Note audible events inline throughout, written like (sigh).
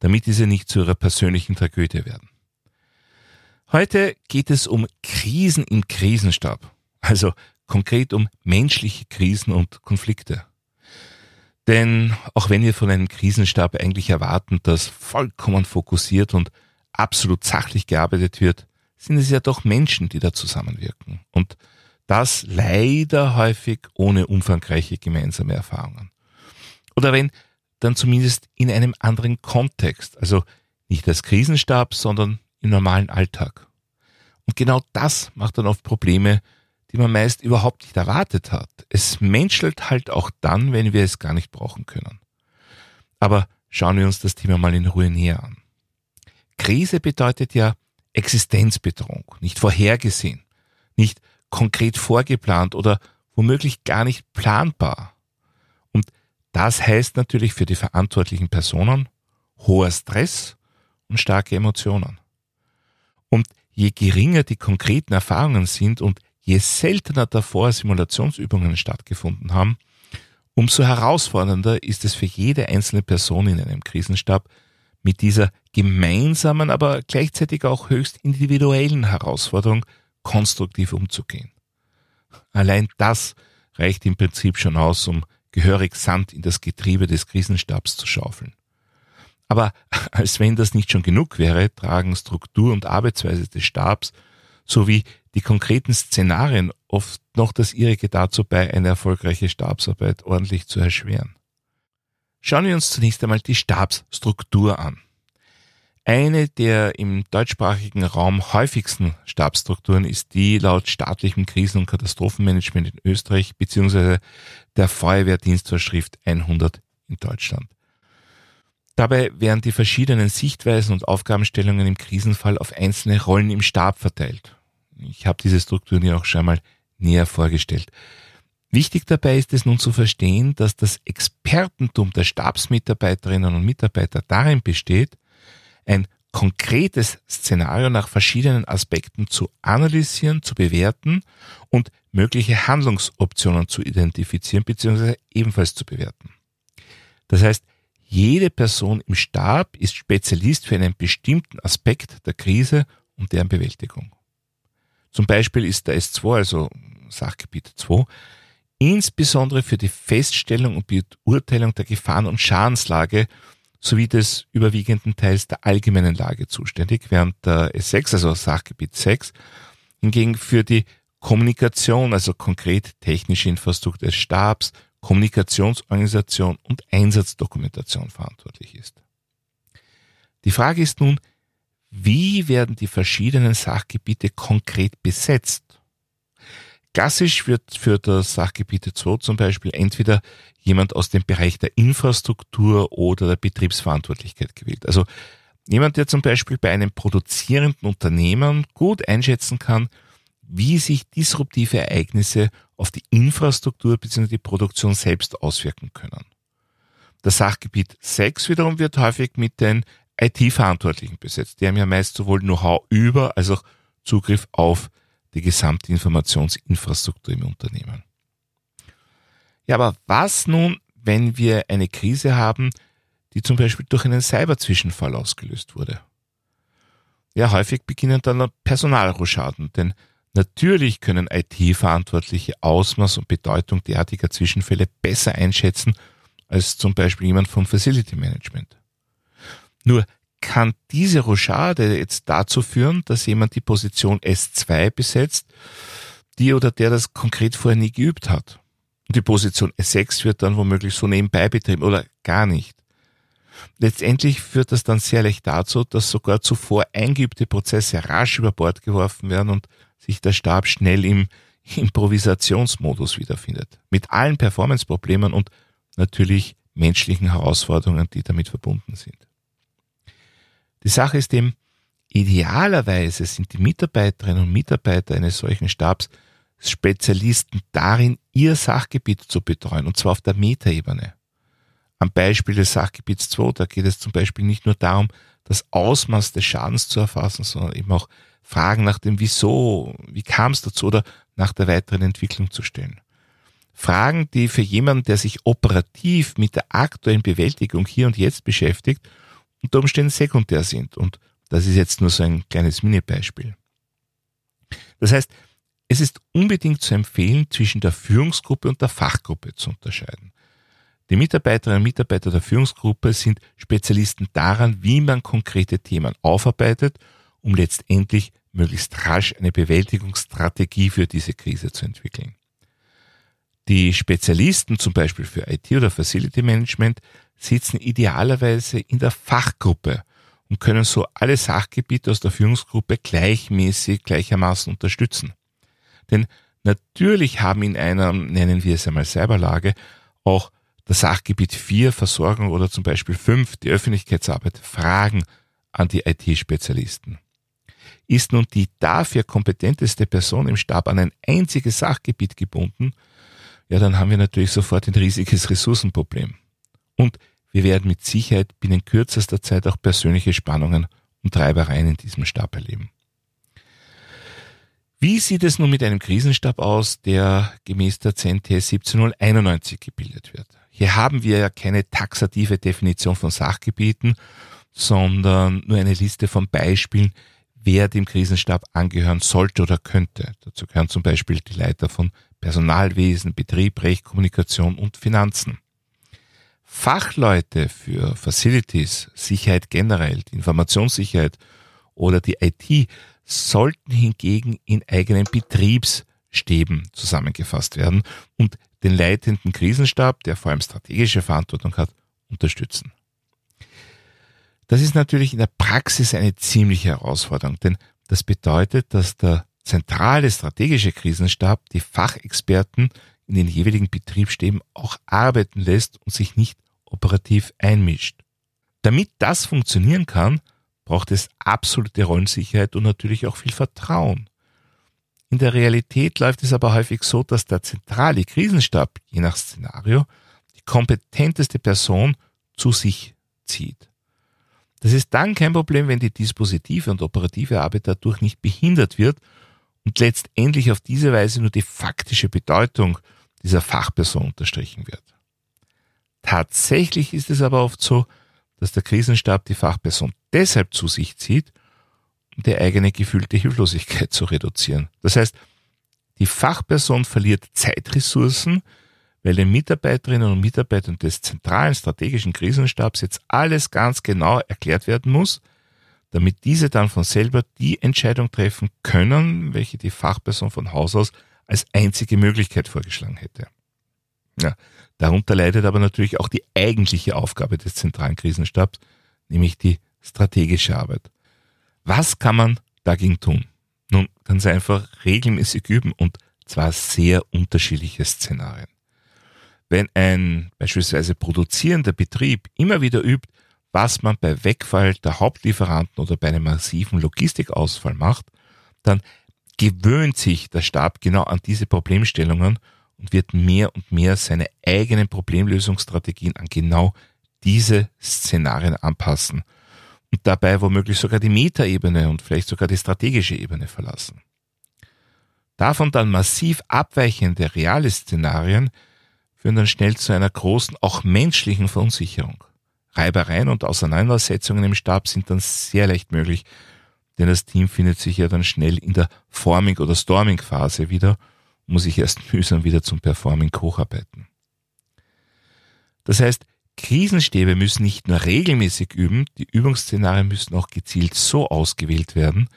damit diese nicht zu ihrer persönlichen Tragödie werden. Heute geht es um Krisen im Krisenstab, also konkret um menschliche Krisen und Konflikte. Denn auch wenn wir von einem Krisenstab eigentlich erwarten, dass vollkommen fokussiert und absolut sachlich gearbeitet wird, sind es ja doch Menschen, die da zusammenwirken. Und das leider häufig ohne umfangreiche gemeinsame Erfahrungen. Oder wenn, dann zumindest in einem anderen Kontext, also nicht als Krisenstab, sondern im normalen Alltag. Und genau das macht dann oft Probleme, die man meist überhaupt nicht erwartet hat. Es menschelt halt auch dann, wenn wir es gar nicht brauchen können. Aber schauen wir uns das Thema mal in Ruhe näher an. Krise bedeutet ja Existenzbedrohung, nicht vorhergesehen, nicht konkret vorgeplant oder womöglich gar nicht planbar. Das heißt natürlich für die verantwortlichen Personen hoher Stress und starke Emotionen. Und je geringer die konkreten Erfahrungen sind und je seltener davor Simulationsübungen stattgefunden haben, umso herausfordernder ist es für jede einzelne Person in einem Krisenstab, mit dieser gemeinsamen, aber gleichzeitig auch höchst individuellen Herausforderung konstruktiv umzugehen. Allein das reicht im Prinzip schon aus, um gehörig Sand in das Getriebe des Krisenstabs zu schaufeln. Aber (laughs) als wenn das nicht schon genug wäre, tragen Struktur und Arbeitsweise des Stabs sowie die konkreten Szenarien oft noch das ihrige dazu bei, eine erfolgreiche Stabsarbeit ordentlich zu erschweren. Schauen wir uns zunächst einmal die Stabsstruktur an. Eine der im deutschsprachigen Raum häufigsten Stabsstrukturen ist die laut staatlichem Krisen- und Katastrophenmanagement in Österreich bzw. der Feuerwehrdienstvorschrift 100 in Deutschland. Dabei werden die verschiedenen Sichtweisen und Aufgabenstellungen im Krisenfall auf einzelne Rollen im Stab verteilt. Ich habe diese Strukturen ja auch schon mal näher vorgestellt. Wichtig dabei ist es nun zu verstehen, dass das Expertentum der Stabsmitarbeiterinnen und Mitarbeiter darin besteht, ein konkretes Szenario nach verschiedenen Aspekten zu analysieren, zu bewerten und mögliche Handlungsoptionen zu identifizieren bzw. ebenfalls zu bewerten. Das heißt, jede Person im Stab ist Spezialist für einen bestimmten Aspekt der Krise und deren Bewältigung. Zum Beispiel ist der S2, also Sachgebiet 2, insbesondere für die Feststellung und Beurteilung der Gefahren- und Schadenslage sowie des überwiegenden Teils der allgemeinen Lage zuständig, während der S6, also Sachgebiet 6, hingegen für die Kommunikation, also konkret technische Infrastruktur des Stabs, Kommunikationsorganisation und Einsatzdokumentation verantwortlich ist. Die Frage ist nun, wie werden die verschiedenen Sachgebiete konkret besetzt? Klassisch wird für das Sachgebiete 2 zum Beispiel entweder jemand aus dem Bereich der Infrastruktur oder der Betriebsverantwortlichkeit gewählt. Also jemand, der zum Beispiel bei einem produzierenden Unternehmen gut einschätzen kann, wie sich disruptive Ereignisse auf die Infrastruktur bzw. die Produktion selbst auswirken können. Das Sachgebiet 6 wiederum wird häufig mit den IT-Verantwortlichen besetzt. Die haben ja meist sowohl Know-how über als auch Zugriff auf die gesamte Informationsinfrastruktur im Unternehmen. Ja, aber was nun, wenn wir eine Krise haben, die zum Beispiel durch einen Cyberzwischenfall ausgelöst wurde? Ja, häufig beginnen dann Personalroschaden, denn natürlich können IT-Verantwortliche Ausmaß und Bedeutung derartiger Zwischenfälle besser einschätzen als zum Beispiel jemand vom Facility Management. Nur kann diese Rochade jetzt dazu führen, dass jemand die Position S2 besetzt, die oder der das konkret vorher nie geübt hat. Und die Position S6 wird dann womöglich so nebenbei betrieben oder gar nicht. Letztendlich führt das dann sehr leicht dazu, dass sogar zuvor eingeübte Prozesse rasch über Bord geworfen werden und sich der Stab schnell im Improvisationsmodus wiederfindet. Mit allen Performance-Problemen und natürlich menschlichen Herausforderungen, die damit verbunden sind. Die Sache ist eben, idealerweise sind die Mitarbeiterinnen und Mitarbeiter eines solchen Stabs Spezialisten darin, ihr Sachgebiet zu betreuen, und zwar auf der Metaebene. Am Beispiel des Sachgebiets 2, da geht es zum Beispiel nicht nur darum, das Ausmaß des Schadens zu erfassen, sondern eben auch Fragen nach dem Wieso, wie kam es dazu oder nach der weiteren Entwicklung zu stellen. Fragen, die für jemanden, der sich operativ mit der aktuellen Bewältigung hier und jetzt beschäftigt, unter Umständen sekundär sind. Und das ist jetzt nur so ein kleines Mini-Beispiel. Das heißt, es ist unbedingt zu empfehlen, zwischen der Führungsgruppe und der Fachgruppe zu unterscheiden. Die Mitarbeiterinnen und Mitarbeiter der Führungsgruppe sind Spezialisten daran, wie man konkrete Themen aufarbeitet, um letztendlich möglichst rasch eine Bewältigungsstrategie für diese Krise zu entwickeln. Die Spezialisten zum Beispiel für IT oder Facility Management sitzen idealerweise in der Fachgruppe und können so alle Sachgebiete aus der Führungsgruppe gleichmäßig gleichermaßen unterstützen. Denn natürlich haben in einer, nennen wir es einmal Cyberlage, auch das Sachgebiet 4 Versorgung oder zum Beispiel 5 die Öffentlichkeitsarbeit Fragen an die IT-Spezialisten. Ist nun die dafür kompetenteste Person im Stab an ein einziges Sachgebiet gebunden, ja, dann haben wir natürlich sofort ein riesiges Ressourcenproblem. Und wir werden mit Sicherheit binnen kürzester Zeit auch persönliche Spannungen und Treibereien in diesem Stab erleben. Wie sieht es nun mit einem Krisenstab aus, der gemäß der CNT 17091 gebildet wird? Hier haben wir ja keine taxative Definition von Sachgebieten, sondern nur eine Liste von Beispielen, wer dem Krisenstab angehören sollte oder könnte. Dazu gehören zum Beispiel die Leiter von Personalwesen, Betrieb, Recht, Kommunikation und Finanzen. Fachleute für Facilities, Sicherheit generell, die Informationssicherheit oder die IT sollten hingegen in eigenen Betriebsstäben zusammengefasst werden und den leitenden Krisenstab, der vor allem strategische Verantwortung hat, unterstützen. Das ist natürlich in der Praxis eine ziemliche Herausforderung, denn das bedeutet, dass der zentrale strategische Krisenstab die Fachexperten in den jeweiligen Betriebsstäben auch arbeiten lässt und sich nicht operativ einmischt. Damit das funktionieren kann, braucht es absolute Rollensicherheit und natürlich auch viel Vertrauen. In der Realität läuft es aber häufig so, dass der zentrale Krisenstab, je nach Szenario, die kompetenteste Person zu sich zieht. Das ist dann kein Problem, wenn die dispositive und operative Arbeit dadurch nicht behindert wird und letztendlich auf diese Weise nur die faktische Bedeutung dieser Fachperson unterstrichen wird. Tatsächlich ist es aber oft so, dass der Krisenstab die Fachperson deshalb zu sich zieht, um die eigene gefühlte Hilflosigkeit zu reduzieren. Das heißt, die Fachperson verliert Zeitressourcen, weil den Mitarbeiterinnen und Mitarbeitern des zentralen strategischen Krisenstabs jetzt alles ganz genau erklärt werden muss, damit diese dann von selber die Entscheidung treffen können, welche die Fachperson von Haus aus als einzige Möglichkeit vorgeschlagen hätte. Ja, darunter leidet aber natürlich auch die eigentliche Aufgabe des zentralen Krisenstabs, nämlich die strategische Arbeit. Was kann man dagegen tun? Nun, ganz einfach regelmäßig üben und zwar sehr unterschiedliche Szenarien. Wenn ein beispielsweise produzierender Betrieb immer wieder übt, was man bei Wegfall der Hauptlieferanten oder bei einem massiven Logistikausfall macht, dann gewöhnt sich der Stab genau an diese Problemstellungen und wird mehr und mehr seine eigenen Problemlösungsstrategien an genau diese Szenarien anpassen und dabei womöglich sogar die Metaebene und vielleicht sogar die strategische Ebene verlassen. Davon dann massiv abweichende reale Szenarien führen dann schnell zu einer großen, auch menschlichen Verunsicherung. Reibereien und Auseinandersetzungen im Stab sind dann sehr leicht möglich, denn das Team findet sich ja dann schnell in der Forming- oder Storming-Phase wieder und muss sich erst (laughs) mühsam wieder zum Performing hocharbeiten. Das heißt, Krisenstäbe müssen nicht nur regelmäßig üben, die Übungsszenarien müssen auch gezielt so ausgewählt werden,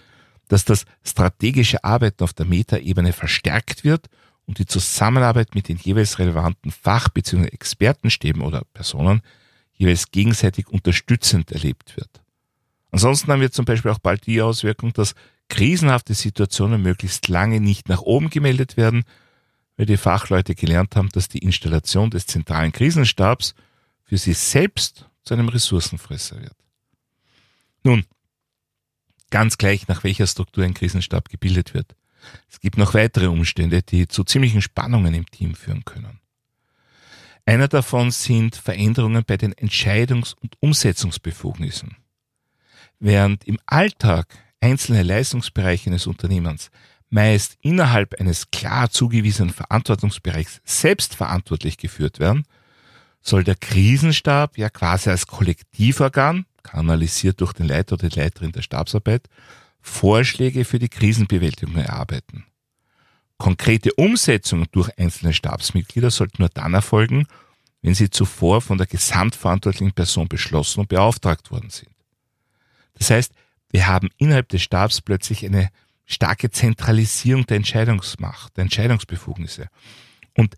dass das strategische Arbeiten auf der Metaebene verstärkt wird und die Zusammenarbeit mit den jeweils relevanten Fach- bzw. Expertenstäben oder Personen jeweils gegenseitig unterstützend erlebt wird. Ansonsten haben wir zum Beispiel auch bald die Auswirkung, dass krisenhafte Situationen möglichst lange nicht nach oben gemeldet werden, weil die Fachleute gelernt haben, dass die Installation des zentralen Krisenstabs für sie selbst zu einem Ressourcenfresser wird. Nun, Ganz gleich, nach welcher Struktur ein Krisenstab gebildet wird. Es gibt noch weitere Umstände, die zu ziemlichen Spannungen im Team führen können. Einer davon sind Veränderungen bei den Entscheidungs- und Umsetzungsbefugnissen. Während im Alltag einzelne Leistungsbereiche eines Unternehmens meist innerhalb eines klar zugewiesenen Verantwortungsbereichs selbstverantwortlich geführt werden, soll der Krisenstab ja quasi als Kollektivorgan, kanalisiert durch den Leiter oder die Leiterin der Stabsarbeit, Vorschläge für die Krisenbewältigung erarbeiten. Konkrete Umsetzungen durch einzelne Stabsmitglieder sollten nur dann erfolgen, wenn sie zuvor von der gesamtverantwortlichen Person beschlossen und beauftragt worden sind. Das heißt, wir haben innerhalb des Stabs plötzlich eine starke Zentralisierung der Entscheidungsmacht, der Entscheidungsbefugnisse. Und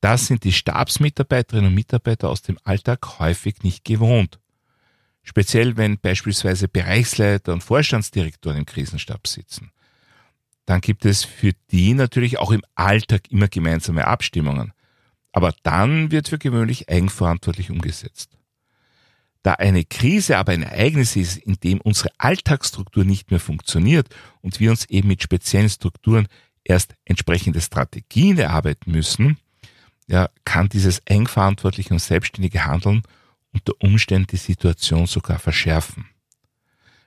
das sind die Stabsmitarbeiterinnen und Mitarbeiter aus dem Alltag häufig nicht gewohnt. Speziell wenn beispielsweise Bereichsleiter und Vorstandsdirektoren im Krisenstab sitzen. Dann gibt es für die natürlich auch im Alltag immer gemeinsame Abstimmungen. Aber dann wird für gewöhnlich eigenverantwortlich umgesetzt. Da eine Krise aber ein Ereignis ist, in dem unsere Alltagsstruktur nicht mehr funktioniert und wir uns eben mit speziellen Strukturen erst entsprechende Strategien erarbeiten müssen, ja, kann dieses eigenverantwortliche und selbstständige Handeln unter Umständen die Situation sogar verschärfen.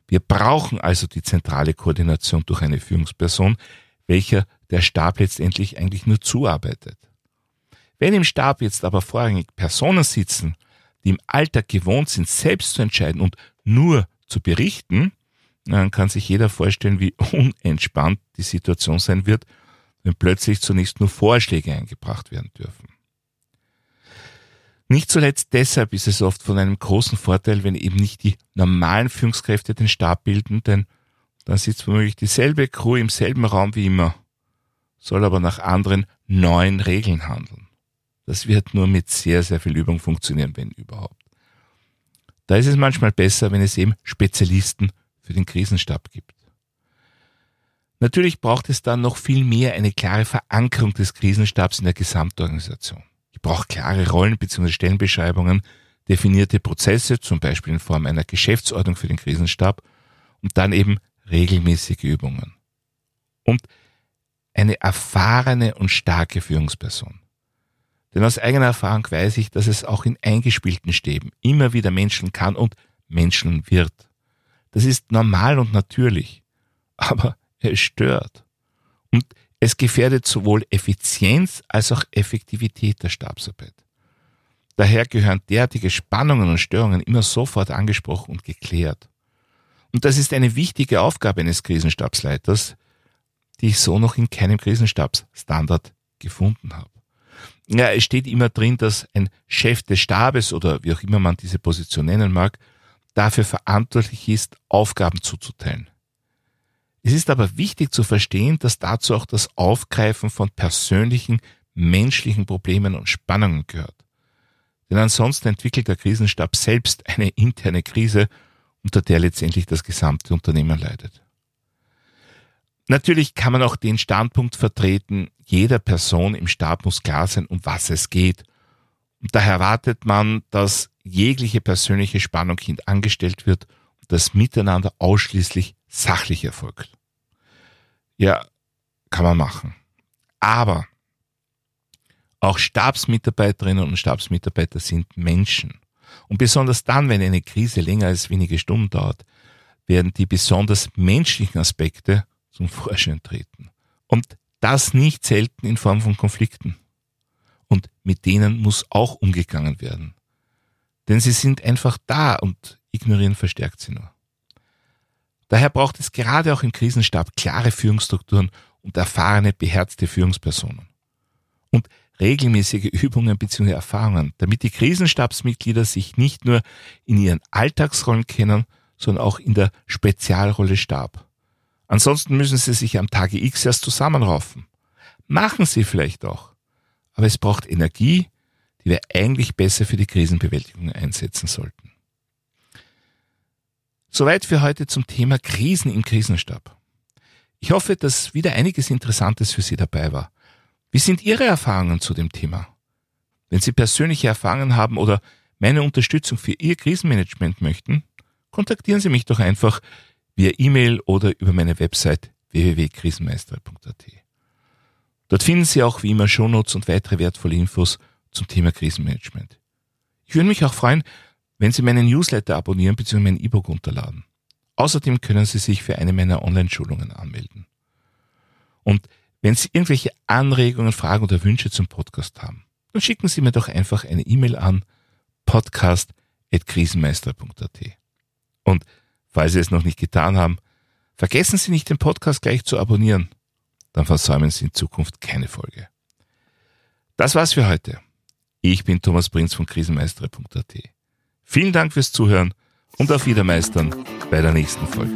Wir brauchen also die zentrale Koordination durch eine Führungsperson, welcher der Stab letztendlich eigentlich nur zuarbeitet. Wenn im Stab jetzt aber vorrangig Personen sitzen, die im Alltag gewohnt sind, selbst zu entscheiden und nur zu berichten, dann kann sich jeder vorstellen, wie (laughs) unentspannt die Situation sein wird, wenn plötzlich zunächst nur Vorschläge eingebracht werden dürfen. Nicht zuletzt deshalb ist es oft von einem großen Vorteil, wenn eben nicht die normalen Führungskräfte den Stab bilden, denn dann sitzt womöglich dieselbe Crew im selben Raum wie immer, soll aber nach anderen neuen Regeln handeln. Das wird nur mit sehr, sehr viel Übung funktionieren, wenn überhaupt. Da ist es manchmal besser, wenn es eben Spezialisten für den Krisenstab gibt. Natürlich braucht es dann noch viel mehr eine klare Verankerung des Krisenstabs in der Gesamtorganisation. Ich brauche klare Rollen bzw. Stellenbeschreibungen, definierte Prozesse, zum Beispiel in Form einer Geschäftsordnung für den Krisenstab und dann eben regelmäßige Übungen. Und eine erfahrene und starke Führungsperson. Denn aus eigener Erfahrung weiß ich, dass es auch in eingespielten Stäben immer wieder Menschen kann und Menschen wird. Das ist normal und natürlich. (laughs) Aber es stört. Und es gefährdet sowohl Effizienz als auch Effektivität der Stabsarbeit. Daher gehören derartige Spannungen und Störungen immer sofort angesprochen und geklärt. Und das ist eine wichtige Aufgabe eines Krisenstabsleiters, die ich so noch in keinem Krisenstabsstandard gefunden habe. Ja, es steht immer drin, dass ein Chef des Stabes oder wie auch immer man diese Position nennen mag, dafür verantwortlich ist, Aufgaben zuzuteilen. Es ist aber wichtig zu verstehen, dass dazu auch das Aufgreifen von persönlichen, menschlichen Problemen und Spannungen gehört. Denn ansonsten entwickelt der Krisenstab selbst eine interne Krise, unter der letztendlich das gesamte Unternehmen leidet. Natürlich kann man auch den Standpunkt vertreten, jeder Person im Stab muss klar sein, um was es geht. Und daher erwartet man, dass jegliche persönliche Spannung hintangestellt wird und das Miteinander ausschließlich sachlich erfolgt. Ja, kann man machen. Aber auch Stabsmitarbeiterinnen und Stabsmitarbeiter sind Menschen. Und besonders dann, wenn eine Krise länger als wenige Stunden dauert, werden die besonders menschlichen Aspekte zum Vorschein treten. Und das nicht selten in Form von Konflikten. Und mit denen muss auch umgegangen werden. Denn sie sind einfach da und ignorieren verstärkt sie nur. Daher braucht es gerade auch im Krisenstab klare Führungsstrukturen und erfahrene, beherzte Führungspersonen. Und regelmäßige Übungen bzw. Erfahrungen, damit die Krisenstabsmitglieder sich nicht nur in ihren Alltagsrollen kennen, sondern auch in der Spezialrolle Stab. Ansonsten müssen sie sich am Tage X erst zusammenraufen. Machen sie vielleicht auch. Aber es braucht Energie, die wir eigentlich besser für die Krisenbewältigung einsetzen sollten. Soweit für heute zum Thema Krisen im Krisenstab. Ich hoffe, dass wieder einiges Interessantes für Sie dabei war. Wie sind Ihre Erfahrungen zu dem Thema? Wenn Sie persönliche Erfahrungen haben oder meine Unterstützung für Ihr Krisenmanagement möchten, kontaktieren Sie mich doch einfach. via E-Mail oder über meine Website www.krisenmeister.at. Dort finden Sie auch wie immer Shownotes und weitere wertvolle Infos zum Thema Krisenmanagement. Ich würde mich auch freuen, wenn Sie meinen Newsletter abonnieren bzw. mein E-Book unterladen. Außerdem können Sie sich für eine meiner Online-Schulungen anmelden. Und wenn Sie irgendwelche Anregungen, Fragen oder Wünsche zum Podcast haben, dann schicken Sie mir doch einfach eine E-Mail an podcast.krisenmeister.at. Und falls Sie es noch nicht getan haben, vergessen Sie nicht, den Podcast gleich zu abonnieren. Dann versäumen Sie in Zukunft keine Folge. Das war's für heute. Ich bin Thomas Prinz von krisenmeistere.at. Vielen Dank fürs Zuhören und auf Wiedermeistern bei der nächsten Folge.